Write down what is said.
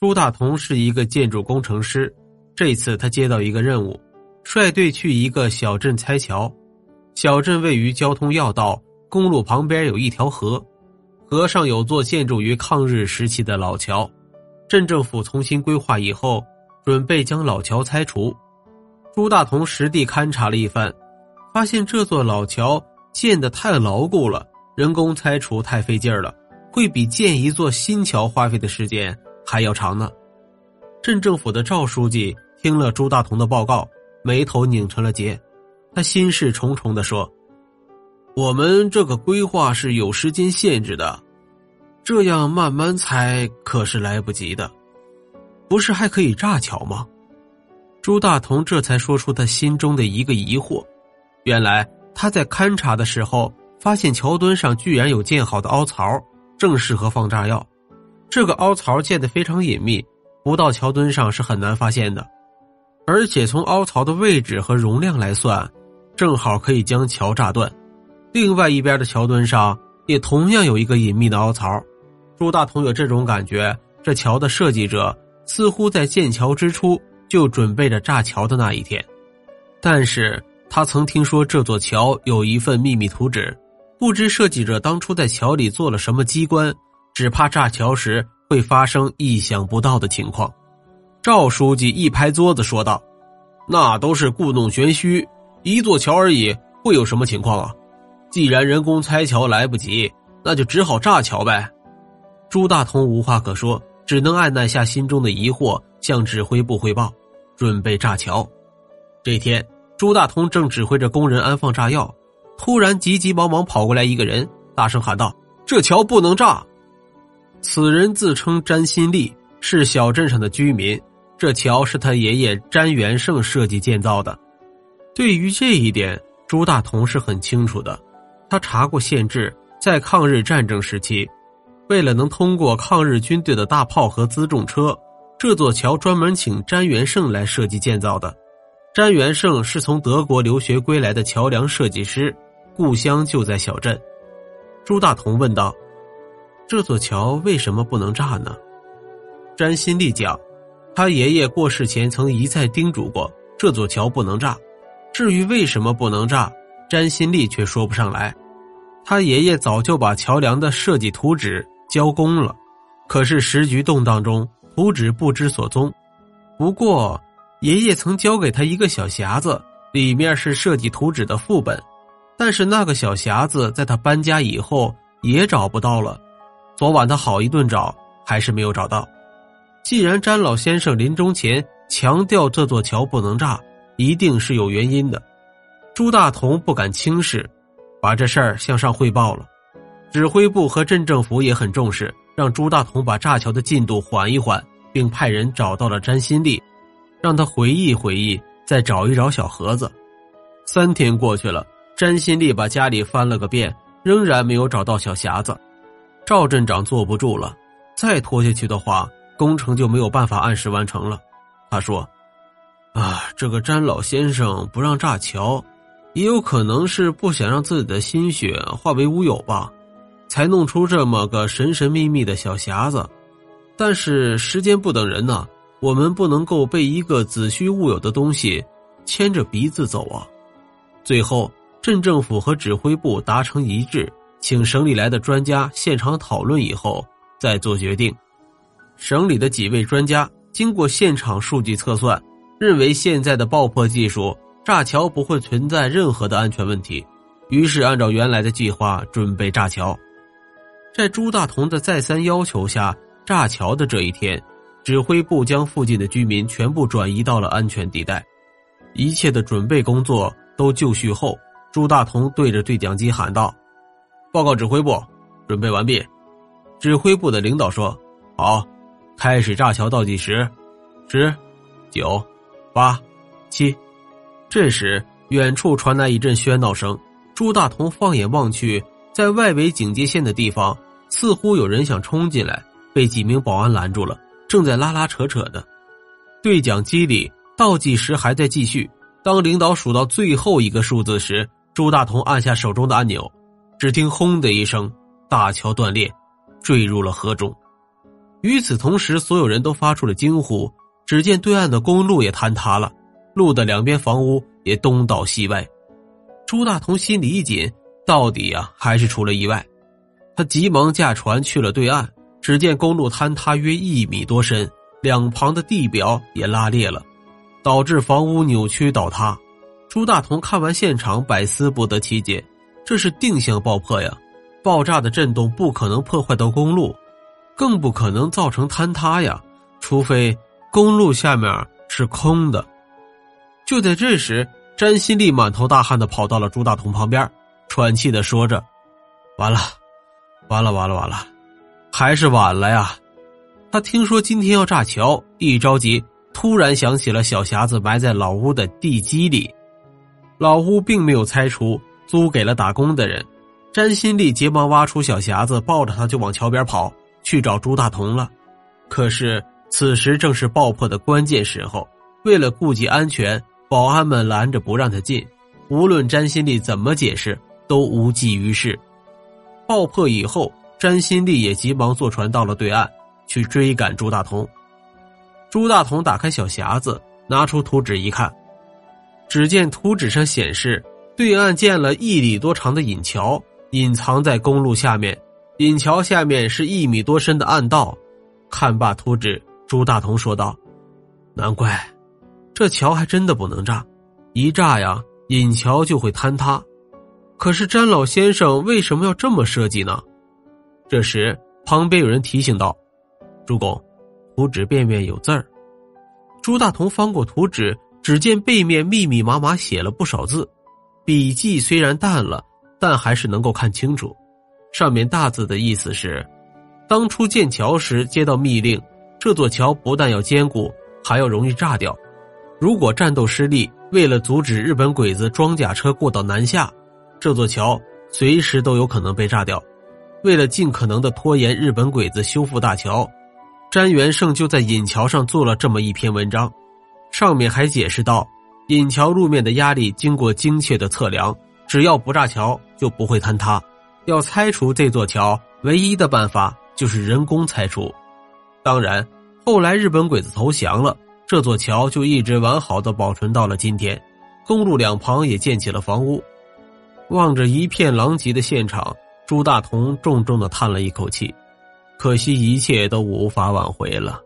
朱大同是一个建筑工程师，这次他接到一个任务，率队去一个小镇拆桥。小镇位于交通要道，公路旁边有一条河，河上有座建筑于抗日时期的老桥。镇政府重新规划以后，准备将老桥拆除。朱大同实地勘察了一番，发现这座老桥建得太牢固了，人工拆除太费劲儿了，会比建一座新桥花费的时间还要长呢。镇政府的赵书记听了朱大同的报告，眉头拧成了结，他心事重重的说：“我们这个规划是有时间限制的，这样慢慢拆可是来不及的，不是还可以炸桥吗？”朱大同这才说出他心中的一个疑惑：原来他在勘察的时候，发现桥墩上居然有建好的凹槽，正适合放炸药。这个凹槽建得非常隐秘，不到桥墩上是很难发现的。而且从凹槽的位置和容量来算，正好可以将桥炸断。另外一边的桥墩上也同样有一个隐秘的凹槽。朱大同有这种感觉，这桥的设计者似乎在建桥之初。就准备着炸桥的那一天，但是他曾听说这座桥有一份秘密图纸，不知设计者当初在桥里做了什么机关，只怕炸桥时会发生意想不到的情况。赵书记一拍桌子说道：“那都是故弄玄虚，一座桥而已，会有什么情况啊？既然人工拆桥来不及，那就只好炸桥呗。”朱大同无话可说，只能按捺下心中的疑惑，向指挥部汇报。准备炸桥，这天，朱大同正指挥着工人安放炸药，突然急急忙忙跑过来一个人，大声喊道：“这桥不能炸！”此人自称詹新立，是小镇上的居民。这桥是他爷爷詹元胜设计建造的。对于这一点，朱大同是很清楚的。他查过县志，在抗日战争时期，为了能通过抗日军队的大炮和辎重车。这座桥专门请詹元胜来设计建造的。詹元胜是从德国留学归来的桥梁设计师，故乡就在小镇。朱大同问道：“这座桥为什么不能炸呢？”詹新立讲：“他爷爷过世前曾一再叮嘱过，这座桥不能炸。至于为什么不能炸，詹新立却说不上来。他爷爷早就把桥梁的设计图纸交工了，可是时局动荡中。”图纸不知所踪，不过爷爷曾交给他一个小匣子，里面是设计图纸的副本，但是那个小匣子在他搬家以后也找不到了。昨晚他好一顿找，还是没有找到。既然詹老先生临终前强调这座桥不能炸，一定是有原因的。朱大同不敢轻视，把这事儿向上汇报了。指挥部和镇政府也很重视，让朱大同把炸桥的进度缓一缓。并派人找到了詹新立，让他回忆回忆，再找一找小盒子。三天过去了，詹新立把家里翻了个遍，仍然没有找到小匣子。赵镇长坐不住了，再拖下去的话，工程就没有办法按时完成了。他说：“啊，这个詹老先生不让炸桥，也有可能是不想让自己的心血化为乌有吧，才弄出这么个神神秘秘的小匣子。”但是时间不等人呐，我们不能够被一个子虚乌有的东西牵着鼻子走啊！最后，镇政府和指挥部达成一致，请省里来的专家现场讨论以后再做决定。省里的几位专家经过现场数据测算，认为现在的爆破技术炸桥不会存在任何的安全问题，于是按照原来的计划准备炸桥。在朱大同的再三要求下。炸桥的这一天，指挥部将附近的居民全部转移到了安全地带，一切的准备工作都就绪后，朱大同对着对讲机喊道：“报告指挥部，准备完毕。”指挥部的领导说：“好，开始炸桥倒计时，十、九、八、七。”这时，远处传来一阵喧闹声。朱大同放眼望去，在外围警戒线的地方，似乎有人想冲进来。被几名保安拦住了，正在拉拉扯扯的。对讲机里倒计时还在继续。当领导数到最后一个数字时，朱大同按下手中的按钮，只听“轰”的一声，大桥断裂，坠入了河中。与此同时，所有人都发出了惊呼。只见对岸的公路也坍塌了，路的两边房屋也东倒西歪。朱大同心里一紧，到底呀还是出了意外。他急忙驾船去了对岸，只见公路坍塌约一米多深，两旁的地表也拉裂了，导致房屋扭曲倒塌。朱大同看完现场，百思不得其解：这是定向爆破呀！爆炸的震动不可能破坏到公路，更不可能造成坍塌呀，除非……公路下面是空的。就在这时，詹新立满头大汗的跑到了朱大同旁边，喘气的说着：“完了，完了，完了，完了，还是晚了呀！”他听说今天要炸桥，一着急，突然想起了小匣子埋在老屋的地基里。老屋并没有拆除，租给了打工的人。詹新立急忙挖出小匣子，抱着他就往桥边跑去找朱大同了。可是。此时正是爆破的关键时候，为了顾及安全，保安们拦着不让他进。无论詹新立怎么解释，都无济于事。爆破以后，詹新立也急忙坐船到了对岸，去追赶朱大同。朱大同打开小匣子，拿出图纸一看，只见图纸上显示，对岸建了一里多长的引桥，隐藏在公路下面。引桥下面是一米多深的暗道。看罢图纸。朱大同说道：“难怪，这桥还真的不能炸，一炸呀，引桥就会坍塌。可是詹老先生为什么要这么设计呢？”这时，旁边有人提醒道：“朱公，图纸背面有字儿。”朱大同翻过图纸，只见背面密密麻麻写了不少字，笔迹虽然淡了，但还是能够看清楚。上面大字的意思是：当初建桥时接到密令。这座桥不但要坚固，还要容易炸掉。如果战斗失利，为了阻止日本鬼子装甲车过到南下，这座桥随时都有可能被炸掉。为了尽可能的拖延日本鬼子修复大桥，詹元胜就在引桥上做了这么一篇文章，上面还解释到，引桥路面的压力经过精确的测量，只要不炸桥就不会坍塌。要拆除这座桥，唯一的办法就是人工拆除。当然，后来日本鬼子投降了，这座桥就一直完好的保存到了今天。公路两旁也建起了房屋。望着一片狼藉的现场，朱大同重重的叹了一口气，可惜一切都无法挽回了。